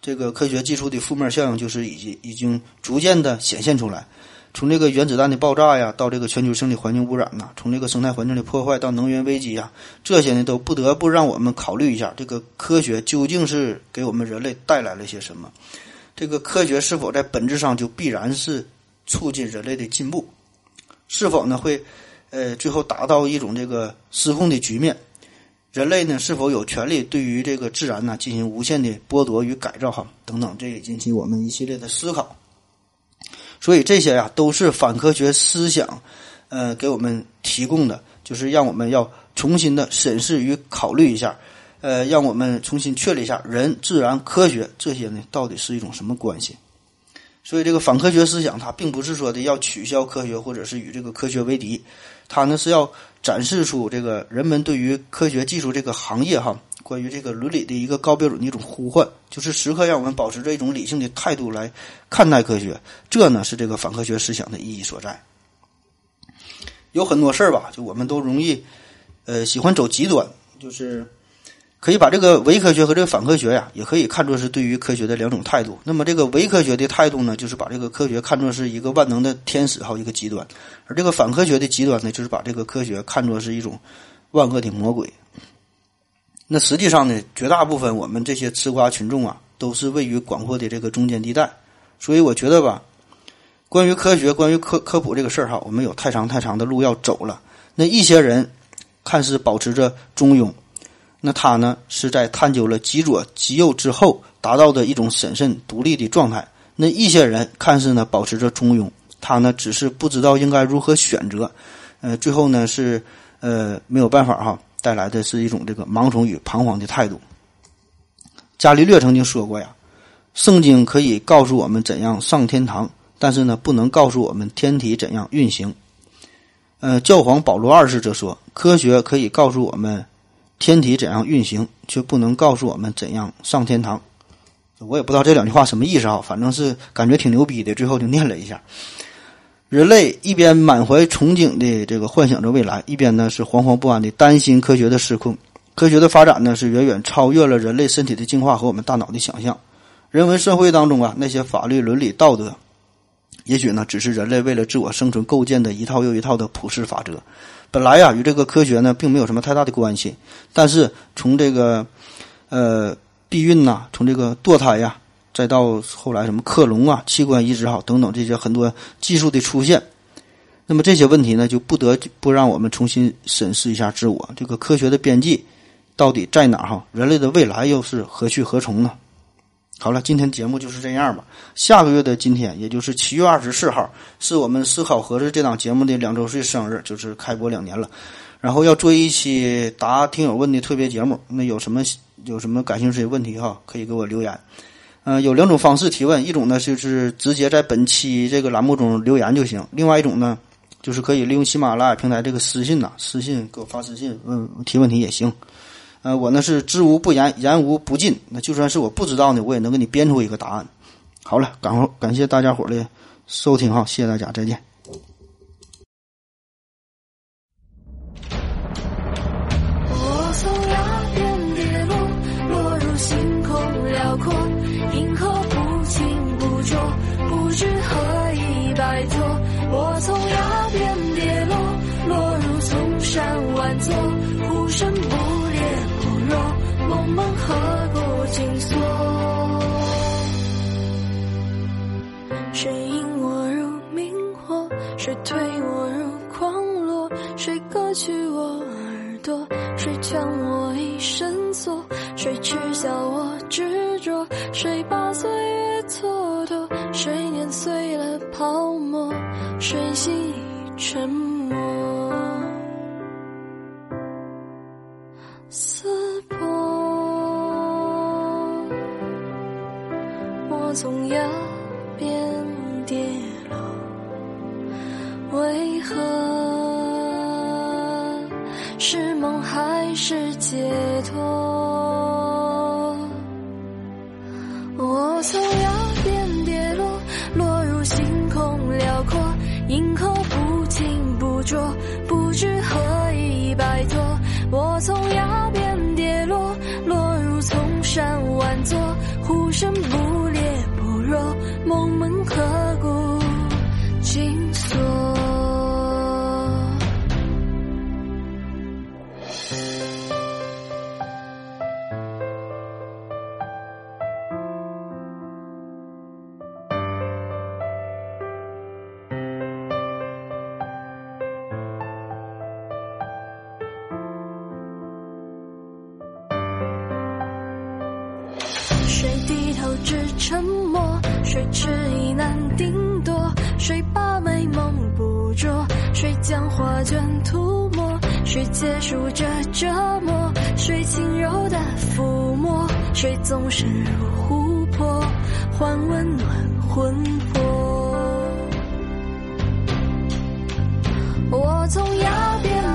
这个科学技术的负面效应就是已经已经逐渐的显现出来。从这个原子弹的爆炸呀，到这个全球性的环境污染呐，从这个生态环境的破坏到能源危机呀，这些呢都不得不让我们考虑一下，这个科学究竟是给我们人类带来了些什么？这个科学是否在本质上就必然是？促进人类的进步，是否呢会，呃，最后达到一种这个失控的局面？人类呢是否有权利对于这个自然呢进行无限的剥夺与改造？哈，等等，这也引起我们一系列的思考。所以这些呀都是反科学思想，呃，给我们提供的，就是让我们要重新的审视与考虑一下，呃，让我们重新确立一下人、自然、科学这些呢到底是一种什么关系？所以，这个反科学思想，它并不是说的要取消科学，或者是与这个科学为敌，它呢是要展示出这个人们对于科学技术这个行业哈，关于这个伦理的一个高标准的一种呼唤，就是时刻让我们保持着一种理性的态度来看待科学，这呢是这个反科学思想的意义所在。有很多事儿吧，就我们都容易，呃，喜欢走极端，就是。可以把这个伪科学和这个反科学呀，也可以看作是对于科学的两种态度。那么这个伪科学的态度呢，就是把这个科学看作是一个万能的天使，还有一个极端；而这个反科学的极端呢，就是把这个科学看作是一种万恶的魔鬼。那实际上呢，绝大部分我们这些吃瓜群众啊，都是位于广阔的这个中间地带。所以我觉得吧，关于科学、关于科科普这个事儿哈，我们有太长太长的路要走了。那一些人看似保持着中庸。那他呢，是在探究了极左极右之后，达到的一种审慎独立的状态。那一些人看似呢保持着中庸，他呢只是不知道应该如何选择，呃，最后呢是呃没有办法哈，带来的是一种这个盲从与彷徨的态度。伽利略曾经说过呀，圣经可以告诉我们怎样上天堂，但是呢不能告诉我们天体怎样运行。呃，教皇保罗二世则说，科学可以告诉我们。天体怎样运行，却不能告诉我们怎样上天堂。我也不知道这两句话什么意思啊，反正是感觉挺牛逼的。最后就念了一下：人类一边满怀憧憬的这个幻想着未来，一边呢是惶惶不安的担心科学的失控。科学的发展呢是远远超越了人类身体的进化和我们大脑的想象。人文社会当中啊，那些法律、伦理、道德，也许呢只是人类为了自我生存构建的一套又一套的普世法则。本来呀，与这个科学呢，并没有什么太大的关系。但是从这个，呃，避孕呐，从这个堕胎呀，再到后来什么克隆啊、器官移植好等等这些很多技术的出现，那么这些问题呢，就不得不让我们重新审视一下自我，这个科学的边际到底在哪儿？哈，人类的未来又是何去何从呢？好了，今天节目就是这样吧。下个月的今天，也就是七月二十四号，是我们思考盒子这档节目的两周岁生日，就是开播两年了。然后要做一期答听友问的特别节目，那有什么有什么感兴趣的问题哈，可以给我留言。嗯，有两种方式提问，一种呢就是直接在本期这个栏目中留言就行；另外一种呢，就是可以利用喜马拉雅平台这个私信呐，私信给我发私信问提问题也行。呃，我呢是知无不言，言无不尽。那就算是我不知道呢，我也能给你编出一个答案。好了，感感谢大家伙的收听哈，谢谢大家，再见。谁引我入明火？谁推我入狂落？谁割去我耳朵？谁将我一生锁？谁耻笑我执着？谁把岁月蹉跎？谁碾碎了泡沫？谁心已沉默？纵身入湖泊，换温暖魂魄？我从崖边